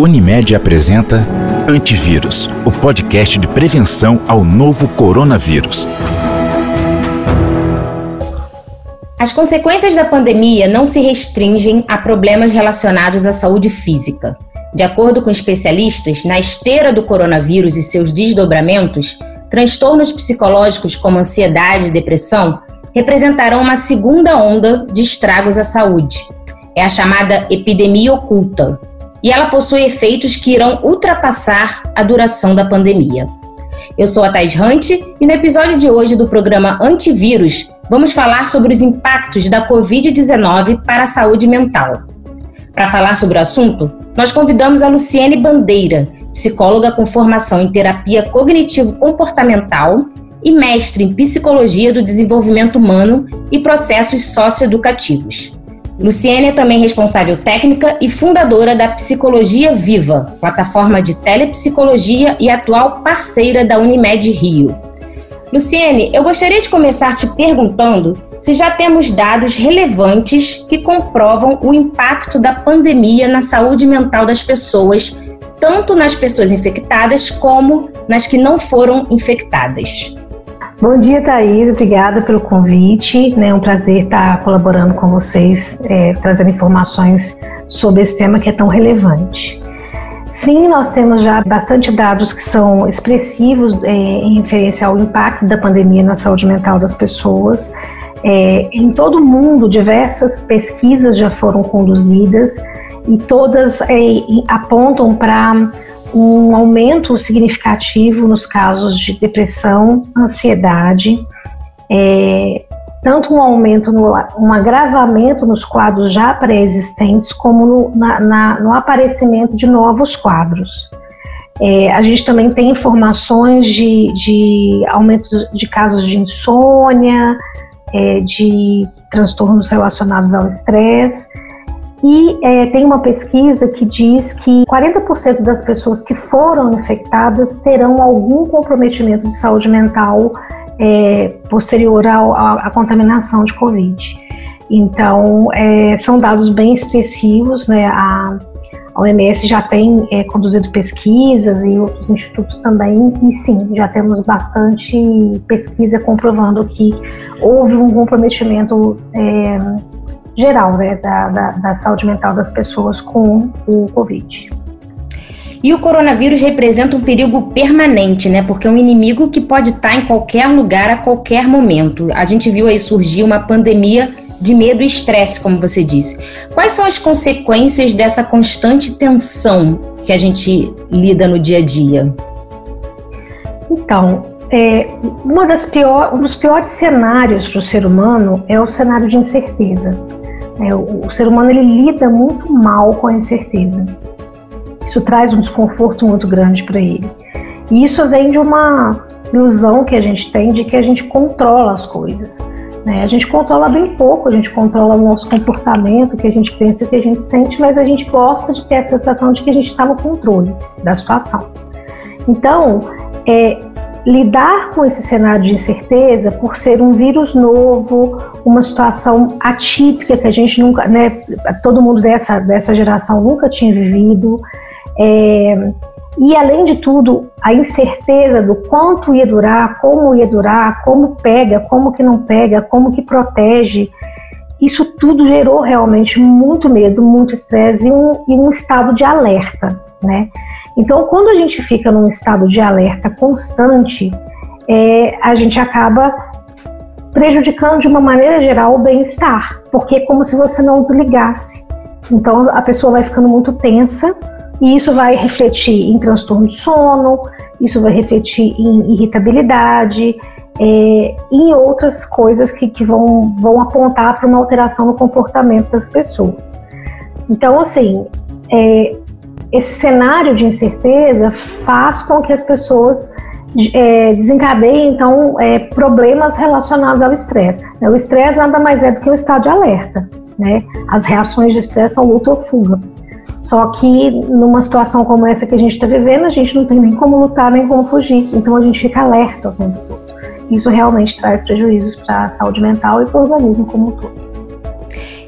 Unimed apresenta Antivírus, o podcast de prevenção ao novo coronavírus. As consequências da pandemia não se restringem a problemas relacionados à saúde física. De acordo com especialistas, na esteira do coronavírus e seus desdobramentos, transtornos psicológicos como ansiedade e depressão representarão uma segunda onda de estragos à saúde. É a chamada epidemia oculta, e ela possui efeitos que irão ultrapassar a duração da pandemia. Eu sou a Thais Hunt e no episódio de hoje do programa Antivírus vamos falar sobre os impactos da Covid-19 para a saúde mental. Para falar sobre o assunto, nós convidamos a Luciene Bandeira, psicóloga com formação em terapia cognitivo-comportamental e mestre em psicologia do desenvolvimento humano e processos socioeducativos. Luciene é também responsável técnica e fundadora da Psicologia Viva, plataforma de telepsicologia e atual parceira da Unimed Rio. Luciene, eu gostaria de começar te perguntando se já temos dados relevantes que comprovam o impacto da pandemia na saúde mental das pessoas, tanto nas pessoas infectadas como nas que não foram infectadas. Bom dia, Thaís. Obrigada pelo convite. É um prazer estar colaborando com vocês, é, trazendo informações sobre esse tema que é tão relevante. Sim, nós temos já bastante dados que são expressivos é, em referência ao impacto da pandemia na saúde mental das pessoas. É, em todo o mundo, diversas pesquisas já foram conduzidas e todas é, apontam para um aumento significativo nos casos de depressão, ansiedade, é, tanto um aumento, no, um agravamento nos quadros já pré-existentes, como no, na, na, no, aparecimento de novos quadros. É, a gente também tem informações de, de aumento de casos de insônia, é, de transtornos relacionados ao estresse. E é, tem uma pesquisa que diz que 40% das pessoas que foram infectadas terão algum comprometimento de saúde mental é, posterior à contaminação de Covid. Então, é, são dados bem expressivos, né? A, a OMS já tem é, conduzido pesquisas e outros institutos também, e sim, já temos bastante pesquisa comprovando que houve um comprometimento é, geral né, da, da, da saúde mental das pessoas com o Covid. E o coronavírus representa um perigo permanente, né? Porque é um inimigo que pode estar em qualquer lugar a qualquer momento. A gente viu aí surgir uma pandemia de medo e estresse, como você disse. Quais são as consequências dessa constante tensão que a gente lida no dia a dia? Então, é, uma das pior, um dos piores cenários para o ser humano é o cenário de incerteza. É, o, o, ser humano ele lida muito mal com a incerteza. Isso traz um desconforto muito grande para ele. E isso vem de uma ilusão que a gente tem de que a gente controla as coisas. Né? A gente controla bem pouco, a gente controla o nosso comportamento, o que a gente pensa, o que a gente sente, mas a gente gosta de ter a sensação de que a gente está no controle da situação. Então, é, lidar com esse cenário de incerteza, por ser um vírus novo, uma situação atípica que a gente nunca, né, todo mundo dessa, dessa geração nunca tinha vivido, é, e além de tudo, a incerteza do quanto ia durar, como ia durar, como pega, como que não pega, como que protege, isso tudo gerou realmente muito medo, muito estresse e um, e um estado de alerta, né? Então, quando a gente fica num estado de alerta constante, é, a gente acaba prejudicando de uma maneira geral o bem-estar, porque é como se você não desligasse. Então, a pessoa vai ficando muito tensa e isso vai refletir em transtorno de sono, isso vai refletir em irritabilidade, é, em outras coisas que, que vão, vão apontar para uma alteração no comportamento das pessoas. Então, assim, é, esse cenário de incerteza faz com que as pessoas é, desencadeiem, então, é, problemas relacionados ao estresse. O estresse nada mais é do que um estado de alerta. Né? As reações de estresse são luta ou fuga. Só que numa situação como essa que a gente está vivendo, a gente não tem nem como lutar nem como fugir. Então a gente fica alerta o tempo todo. Isso realmente traz prejuízos para a saúde mental e para o organismo como um todo.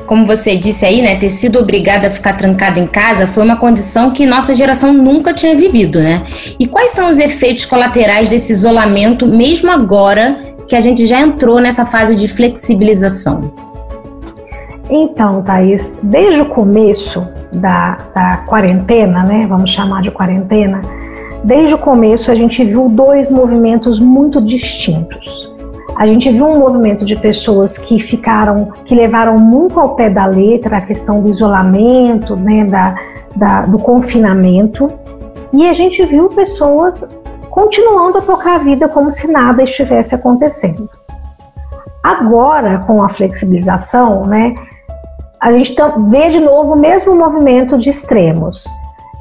Como você disse aí, né, ter sido obrigada a ficar trancada em casa foi uma condição que nossa geração nunca tinha vivido, né? E quais são os efeitos colaterais desse isolamento, mesmo agora que a gente já entrou nessa fase de flexibilização? Então, Thaís, desde o começo da, da quarentena, né, vamos chamar de quarentena, desde o começo a gente viu dois movimentos muito distintos. A gente viu um movimento de pessoas que ficaram, que levaram muito ao pé da letra a questão do isolamento, né, da, da, do confinamento, e a gente viu pessoas continuando a tocar a vida como se nada estivesse acontecendo. Agora, com a flexibilização, né, a gente vê de novo o mesmo movimento de extremos.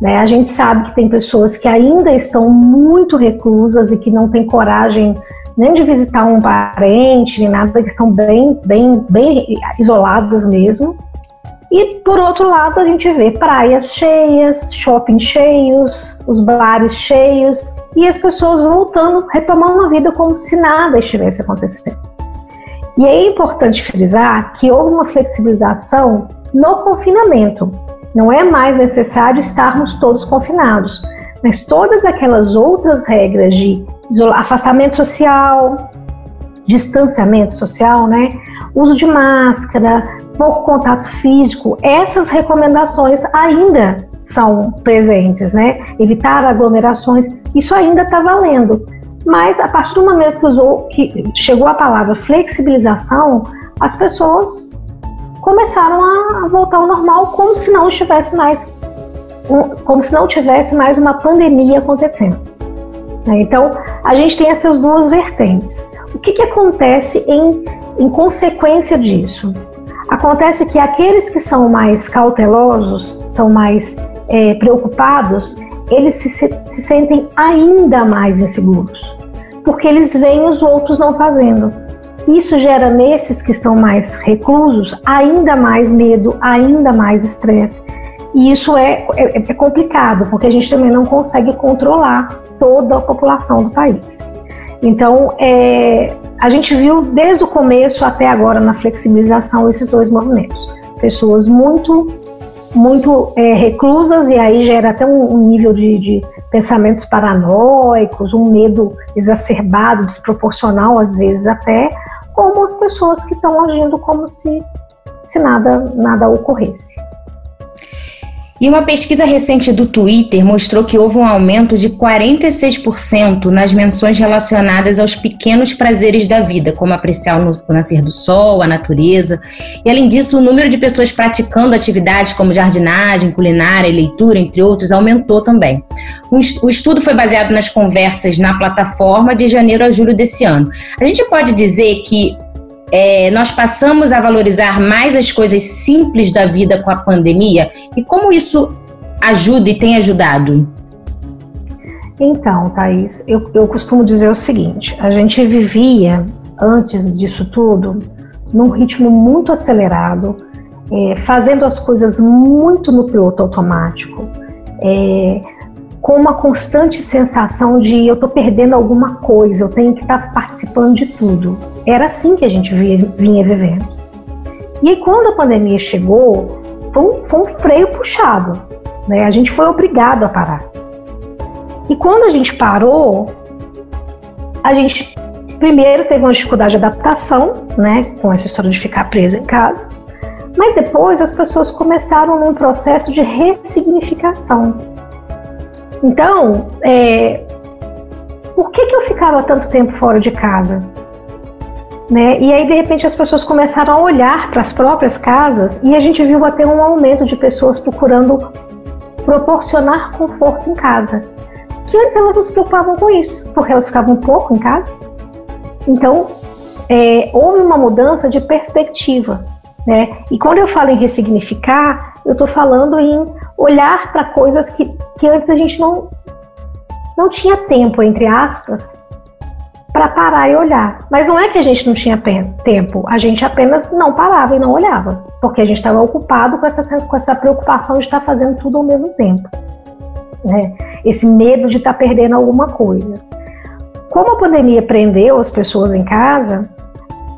Né? A gente sabe que tem pessoas que ainda estão muito reclusas e que não têm coragem nem de visitar um parente, nem nada, que estão bem, bem, bem isoladas mesmo. E por outro lado, a gente vê praias cheias, shopping cheios, os bares cheios e as pessoas voltando, retomando a vida como se nada estivesse acontecendo. E é importante frisar que houve uma flexibilização no confinamento. Não é mais necessário estarmos todos confinados, mas todas aquelas outras regras de afastamento social, distanciamento social, né? Uso de máscara, pouco contato físico, essas recomendações ainda são presentes, né? Evitar aglomerações, isso ainda está valendo. Mas a partir do momento que, usou, que chegou a palavra flexibilização, as pessoas começaram a voltar ao normal como se não estivesse mais como se não tivesse mais uma pandemia acontecendo. Né? Então, a gente tem essas duas vertentes. O que, que acontece em, em consequência disso? Acontece que aqueles que são mais cautelosos, são mais é, preocupados, eles se, se sentem ainda mais inseguros, porque eles veem os outros não fazendo. Isso gera nesses que estão mais reclusos ainda mais medo, ainda mais estresse. E isso é, é, é, complicado, porque a gente também não consegue controlar toda a população do país. Então, é, a gente viu desde o começo até agora na flexibilização esses dois movimentos. Pessoas muito muito é, reclusas e aí gera até um, um nível de, de, pensamentos paranoicos, um medo exacerbado, desproporcional às vezes até, como as pessoas que estão agindo como se, se nada, nada ocorresse. E uma pesquisa recente do Twitter mostrou que houve um aumento de 46% nas menções relacionadas aos pequenos prazeres da vida, como apreciar o nascer do sol, a natureza. E além disso, o número de pessoas praticando atividades como jardinagem, culinária e leitura, entre outros, aumentou também. O estudo foi baseado nas conversas na plataforma de janeiro a julho desse ano. A gente pode dizer que é, nós passamos a valorizar mais as coisas simples da vida com a pandemia e como isso ajuda e tem ajudado? Então, Thaís, eu, eu costumo dizer o seguinte: a gente vivia, antes disso tudo, num ritmo muito acelerado, é, fazendo as coisas muito no piloto automático. É, com uma constante sensação de eu estou perdendo alguma coisa, eu tenho que estar tá participando de tudo. Era assim que a gente vinha vivendo. E aí, quando a pandemia chegou, foi um, foi um freio puxado. Né? A gente foi obrigado a parar. E quando a gente parou, a gente primeiro teve uma dificuldade de adaptação, né, com essa história de ficar preso em casa. Mas depois as pessoas começaram num processo de ressignificação. Então, é, por que, que eu ficava tanto tempo fora de casa? Né? E aí, de repente, as pessoas começaram a olhar para as próprias casas e a gente viu até um aumento de pessoas procurando proporcionar conforto em casa. Que antes elas não se preocupavam com isso, porque elas ficavam pouco em casa. Então, é, houve uma mudança de perspectiva. Né? E quando eu falo em ressignificar, eu estou falando em olhar para coisas que, que antes a gente não, não tinha tempo, entre aspas, para parar e olhar. Mas não é que a gente não tinha tempo, a gente apenas não parava e não olhava, porque a gente estava ocupado com essa, com essa preocupação de estar fazendo tudo ao mesmo tempo. Né? Esse medo de estar perdendo alguma coisa. Como a pandemia prendeu as pessoas em casa,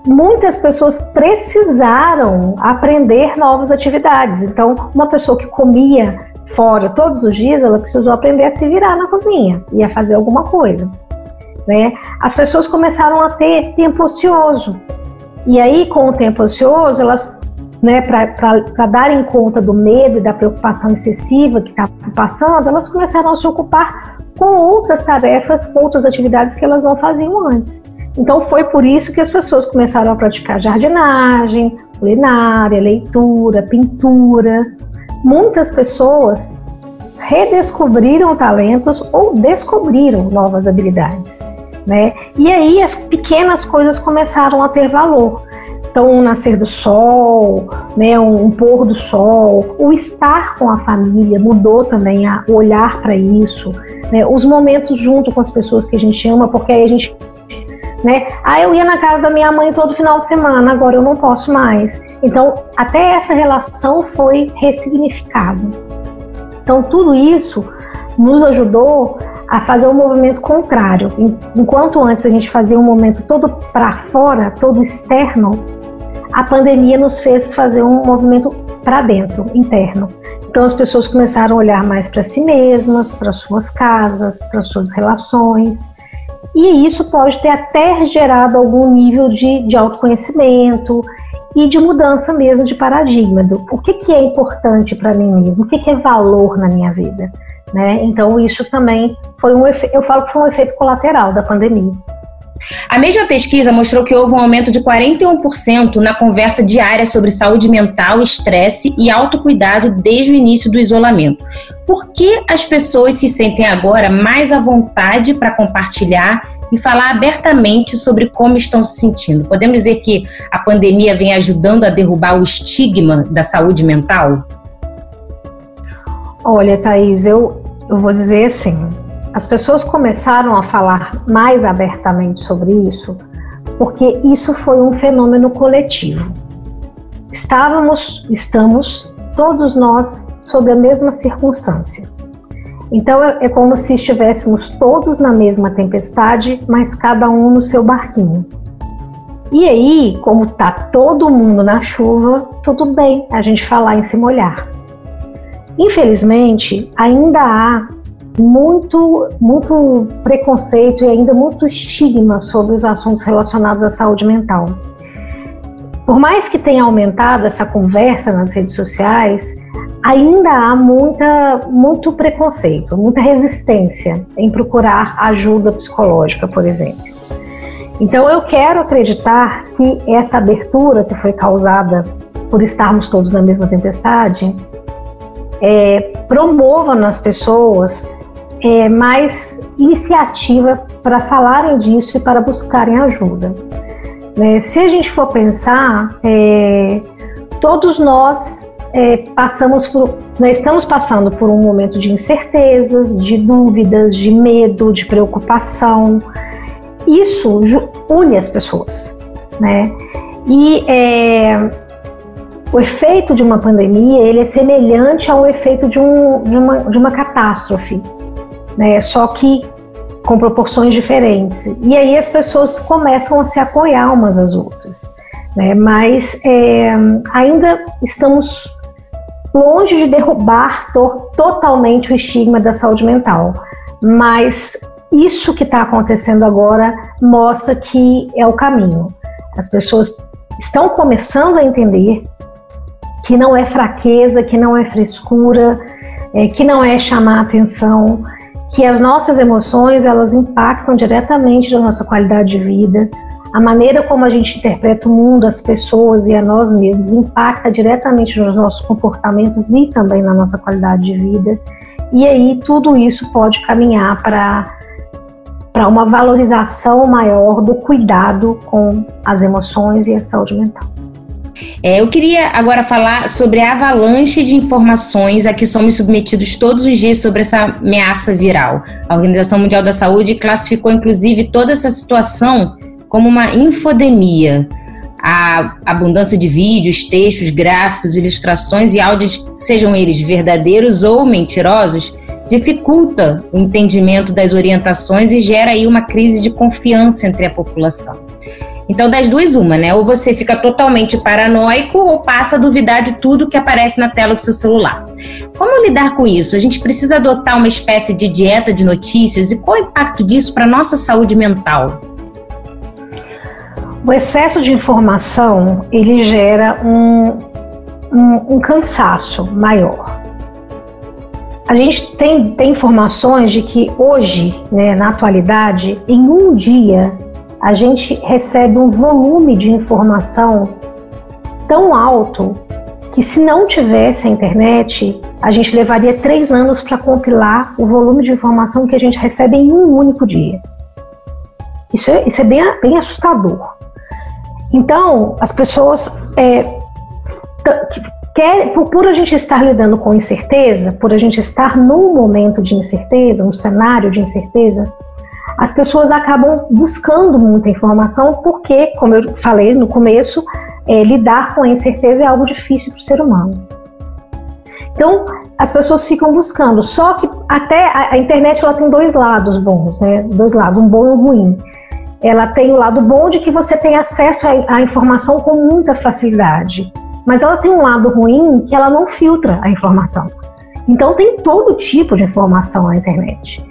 muitas pessoas precisaram aprender novas atividades. Então, uma pessoa que comia fora todos os dias, ela precisou aprender a se virar na cozinha e a fazer alguma coisa. Né? As pessoas começaram a ter tempo ocioso. E aí, com o tempo ocioso, elas, né, para darem conta do medo e da preocupação excessiva que está passando, elas começaram a se ocupar com outras tarefas, com outras atividades que elas não faziam antes. Então foi por isso que as pessoas começaram a praticar jardinagem, culinária, leitura, pintura. Muitas pessoas redescobriram talentos ou descobriram novas habilidades, né? E aí as pequenas coisas começaram a ter valor. Então, o nascer do sol, né, um, um pôr do sol, o estar com a família mudou também a, olhar para isso, né, os momentos junto com as pessoas que a gente ama, porque aí a gente né? Ah, eu ia na casa da minha mãe todo final de semana, agora eu não posso mais. Então, até essa relação foi ressignificada. Então, tudo isso nos ajudou a fazer um movimento contrário. Enquanto antes a gente fazia um movimento todo para fora, todo externo, a pandemia nos fez fazer um movimento para dentro, interno. Então as pessoas começaram a olhar mais para si mesmas, para suas casas, para suas relações, e isso pode ter até gerado algum nível de, de autoconhecimento e de mudança mesmo de paradigma do o que, que é importante para mim mesmo, o que, que é valor na minha vida. Né? Então isso também foi um eu falo que foi um efeito colateral da pandemia. A mesma pesquisa mostrou que houve um aumento de 41% na conversa diária sobre saúde mental, estresse e autocuidado desde o início do isolamento. Por que as pessoas se sentem agora mais à vontade para compartilhar e falar abertamente sobre como estão se sentindo? Podemos dizer que a pandemia vem ajudando a derrubar o estigma da saúde mental? Olha, Thaís, eu, eu vou dizer assim: as pessoas começaram a falar mais abertamente sobre isso porque isso foi um fenômeno coletivo. Estávamos, estamos, todos nós sob a mesma circunstância. Então é, é como se estivéssemos todos na mesma tempestade, mas cada um no seu barquinho. E aí, como tá todo mundo na chuva, tudo bem a gente falar em se molhar. Infelizmente, ainda há muito, muito preconceito e ainda muito estigma sobre os assuntos relacionados à saúde mental. Por mais que tenha aumentado essa conversa nas redes sociais, ainda há muita, muito preconceito, muita resistência em procurar ajuda psicológica, por exemplo. Então eu quero acreditar que essa abertura que foi causada por estarmos todos na mesma tempestade é, promova nas pessoas é, mais iniciativa para falarem disso e para buscarem ajuda. Né? Se a gente for pensar, é, todos nós é, passamos por, nós estamos passando por um momento de incertezas, de dúvidas, de medo, de preocupação. Isso une as pessoas, né? E é, o efeito de uma pandemia ele é semelhante ao efeito de, um, de, uma, de uma catástrofe né? Só que com proporções diferentes. E aí as pessoas começam a se apoiar umas às outras. Né? Mas é, ainda estamos longe de derrubar to totalmente o estigma da saúde mental. Mas isso que está acontecendo agora mostra que é o caminho. As pessoas estão começando a entender que não é fraqueza, que não é frescura, é, que não é chamar atenção, que as nossas emoções elas impactam diretamente na nossa qualidade de vida. A maneira como a gente interpreta o mundo, as pessoas e a nós mesmos impacta diretamente nos nossos comportamentos e também na nossa qualidade de vida. E aí tudo isso pode caminhar para para uma valorização maior do cuidado com as emoções e a saúde mental. É, eu queria agora falar sobre a avalanche de informações a que somos submetidos todos os dias sobre essa ameaça viral. A Organização Mundial da Saúde classificou, inclusive, toda essa situação como uma infodemia. A abundância de vídeos, textos, gráficos, ilustrações e áudios, sejam eles verdadeiros ou mentirosos, dificulta o entendimento das orientações e gera aí uma crise de confiança entre a população. Então, das duas, uma, né? Ou você fica totalmente paranoico ou passa a duvidar de tudo que aparece na tela do seu celular. Como lidar com isso? A gente precisa adotar uma espécie de dieta de notícias e qual o impacto disso para a nossa saúde mental? O excesso de informação ele gera um, um, um cansaço maior. A gente tem, tem informações de que hoje, né, na atualidade, em um dia, a gente recebe um volume de informação tão alto que se não tivesse a internet, a gente levaria três anos para compilar o volume de informação que a gente recebe em um único dia. Isso é, isso é bem, bem assustador. Então, as pessoas é, quer, por, por, a gente estar lidando com incerteza, por a gente estar num momento de incerteza, um cenário de incerteza, as pessoas acabam buscando muita informação porque, como eu falei no começo, é, lidar com a incerteza é algo difícil para o ser humano. Então, as pessoas ficam buscando. Só que até a, a internet ela tem dois lados bons, né? Dois lados, um bom e um ruim ela tem o lado bom de que você tem acesso à informação com muita facilidade, mas ela tem um lado ruim que ela não filtra a informação. Então tem todo tipo de informação na internet.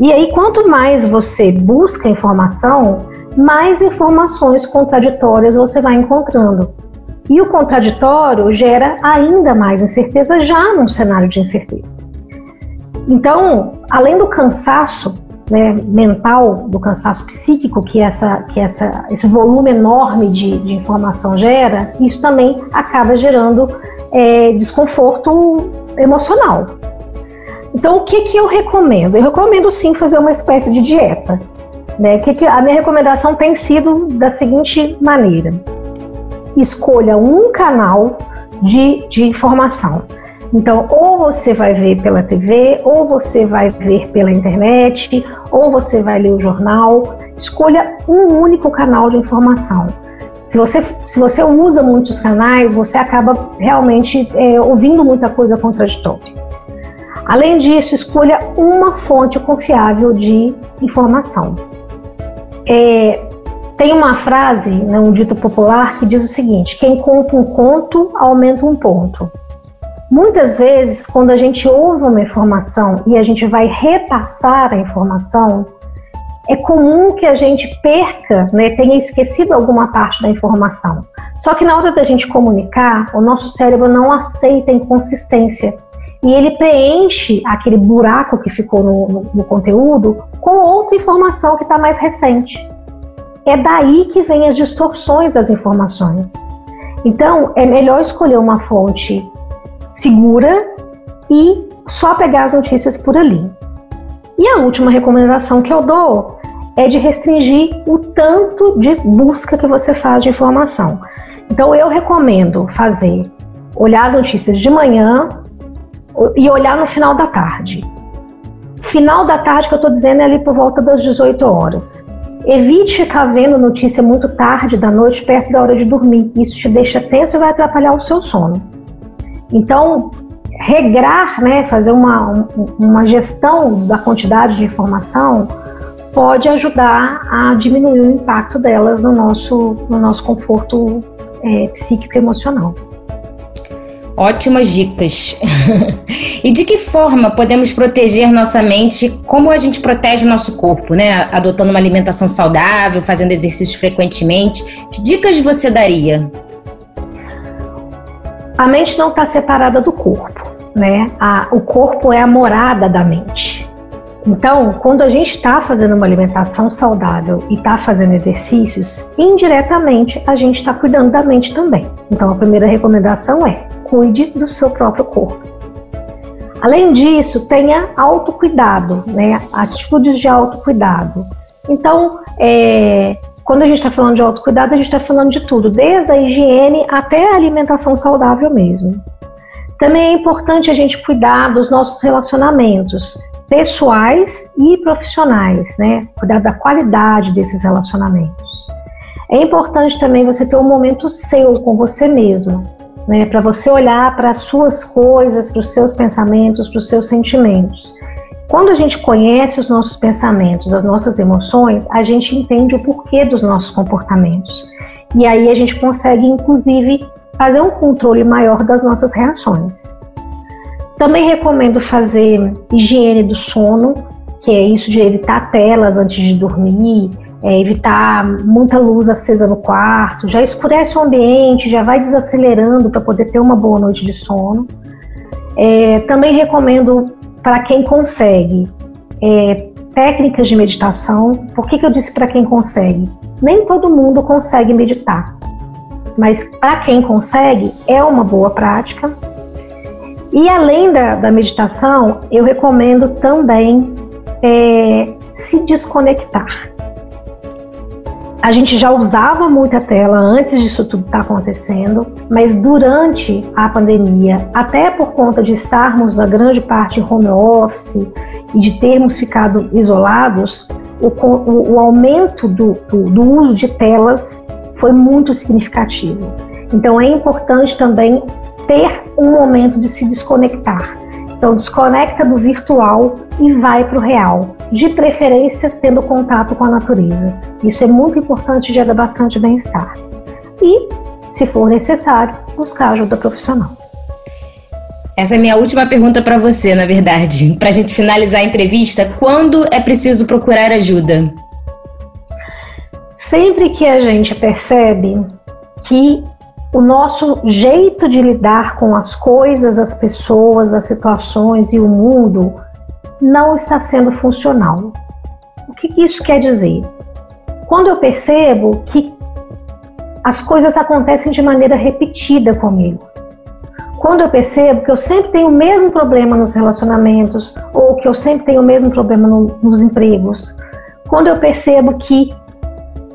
E aí quanto mais você busca informação, mais informações contraditórias você vai encontrando. E o contraditório gera ainda mais incerteza já num cenário de incerteza. Então, além do cansaço né, mental, do cansaço psíquico que, essa, que essa, esse volume enorme de, de informação gera, isso também acaba gerando é, desconforto emocional. Então, o que, que eu recomendo? Eu recomendo sim fazer uma espécie de dieta. Né? Que, que a minha recomendação tem sido da seguinte maneira: escolha um canal de, de informação. Então, ou você vai ver pela TV, ou você vai ver pela internet, ou você vai ler o jornal. Escolha um único canal de informação. Se você, se você usa muitos canais, você acaba realmente é, ouvindo muita coisa contraditória. Além disso, escolha uma fonte confiável de informação. É, tem uma frase, né, um dito popular, que diz o seguinte: quem conta um conto aumenta um ponto. Muitas vezes, quando a gente ouve uma informação e a gente vai repassar a informação, é comum que a gente perca, né, tenha esquecido alguma parte da informação. Só que na hora da gente comunicar, o nosso cérebro não aceita inconsistência e ele preenche aquele buraco que ficou no, no, no conteúdo com outra informação que está mais recente. É daí que vem as distorções das informações. Então, é melhor escolher uma fonte segura e só pegar as notícias por ali. E a última recomendação que eu dou é de restringir o tanto de busca que você faz de informação. Então eu recomendo fazer olhar as notícias de manhã e olhar no final da tarde. Final da tarde que eu estou dizendo é ali por volta das 18 horas. Evite ficar vendo notícia muito tarde da noite, perto da hora de dormir. Isso te deixa tenso e vai atrapalhar o seu sono. Então, regrar, né, fazer uma, uma gestão da quantidade de informação pode ajudar a diminuir o impacto delas no nosso, no nosso conforto é, psíquico e emocional. Ótimas dicas. e de que forma podemos proteger nossa mente? Como a gente protege o nosso corpo, né? Adotando uma alimentação saudável, fazendo exercícios frequentemente. Que dicas você daria? A mente não está separada do corpo, né? A, o corpo é a morada da mente. Então, quando a gente está fazendo uma alimentação saudável e está fazendo exercícios, indiretamente a gente está cuidando da mente também. Então, a primeira recomendação é cuide do seu próprio corpo. Além disso, tenha autocuidado, né? Atitudes de autocuidado. Então, é, quando a gente está falando de autocuidado, a gente está falando de tudo, desde a higiene até a alimentação saudável mesmo. Também é importante a gente cuidar dos nossos relacionamentos pessoais e profissionais, né? Cuidar da qualidade desses relacionamentos. É importante também você ter um momento seu com você mesmo, né? Para você olhar para as suas coisas, para os seus pensamentos, para os seus sentimentos Quando a gente conhece os nossos pensamentos, as nossas emoções, a gente entende o porquê dos nossos comportamentos. E aí a gente consegue, inclusive, fazer um controle maior das nossas reações. Também recomendo fazer higiene do sono, que é isso de evitar telas antes de dormir, é evitar muita luz acesa no quarto, já escurece o ambiente, já vai desacelerando para poder ter uma boa noite de sono. É, também recomendo para quem consegue é, técnicas de meditação. Por que, que eu disse para quem consegue? Nem todo mundo consegue meditar, mas para quem consegue é uma boa prática. E além da, da meditação, eu recomendo também é, se desconectar. A gente já usava muita tela antes disso tudo estar tá acontecendo, mas durante a pandemia, até por conta de estarmos a grande parte home office e de termos ficado isolados, o, o, o aumento do, do, do uso de telas foi muito significativo. Então é importante também ter um momento de se desconectar. Então, desconecta do virtual e vai para o real, de preferência tendo contato com a natureza. Isso é muito importante e gera bastante bem-estar. E, se for necessário, buscar ajuda profissional. Essa é minha última pergunta para você, na verdade. Para a gente finalizar a entrevista, quando é preciso procurar ajuda? Sempre que a gente percebe que o nosso jeito de lidar com as coisas, as pessoas, as situações e o mundo não está sendo funcional. O que isso quer dizer? Quando eu percebo que as coisas acontecem de maneira repetida comigo, quando eu percebo que eu sempre tenho o mesmo problema nos relacionamentos ou que eu sempre tenho o mesmo problema no, nos empregos, quando eu percebo que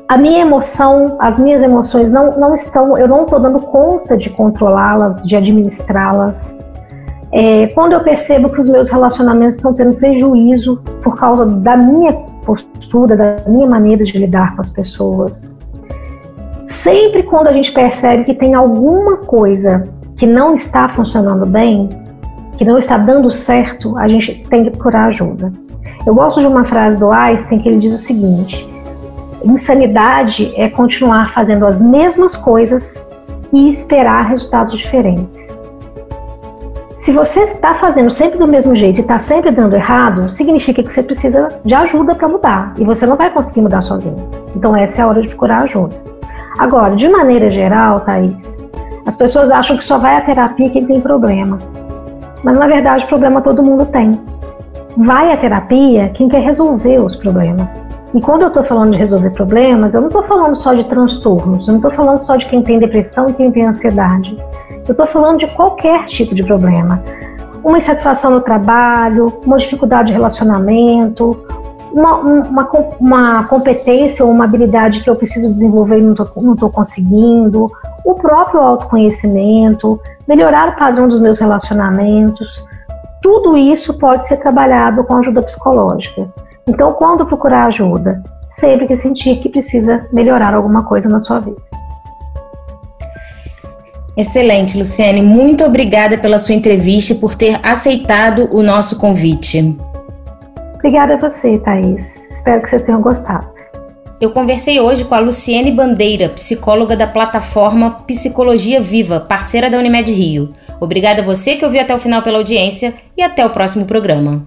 a minha emoção, as minhas emoções não, não estão, eu não estou dando conta de controlá-las, de administrá-las. É, quando eu percebo que os meus relacionamentos estão tendo prejuízo por causa da minha postura, da minha maneira de lidar com as pessoas. Sempre quando a gente percebe que tem alguma coisa que não está funcionando bem, que não está dando certo, a gente tem que procurar ajuda. Eu gosto de uma frase do Einstein que ele diz o seguinte: Insanidade é continuar fazendo as mesmas coisas e esperar resultados diferentes. Se você está fazendo sempre do mesmo jeito e está sempre dando errado, significa que você precisa de ajuda para mudar e você não vai conseguir mudar sozinho. Então, essa é a hora de procurar ajuda. Agora, de maneira geral, Thaís, as pessoas acham que só vai à terapia quem tem problema. Mas, na verdade, problema todo mundo tem. Vai à terapia quem quer resolver os problemas. E quando eu estou falando de resolver problemas, eu não estou falando só de transtornos, eu não estou falando só de quem tem depressão e quem tem ansiedade. Eu estou falando de qualquer tipo de problema. Uma insatisfação no trabalho, uma dificuldade de relacionamento, uma, uma, uma competência ou uma habilidade que eu preciso desenvolver e não estou conseguindo, o próprio autoconhecimento, melhorar o padrão dos meus relacionamentos. Tudo isso pode ser trabalhado com ajuda psicológica. Então, quando procurar ajuda? Sempre que sentir que precisa melhorar alguma coisa na sua vida. Excelente, Luciane. Muito obrigada pela sua entrevista e por ter aceitado o nosso convite. Obrigada a você, Thaís. Espero que vocês tenham gostado. Eu conversei hoje com a Luciene Bandeira, psicóloga da plataforma Psicologia Viva, parceira da Unimed Rio. Obrigada a você que ouviu até o final pela audiência e até o próximo programa.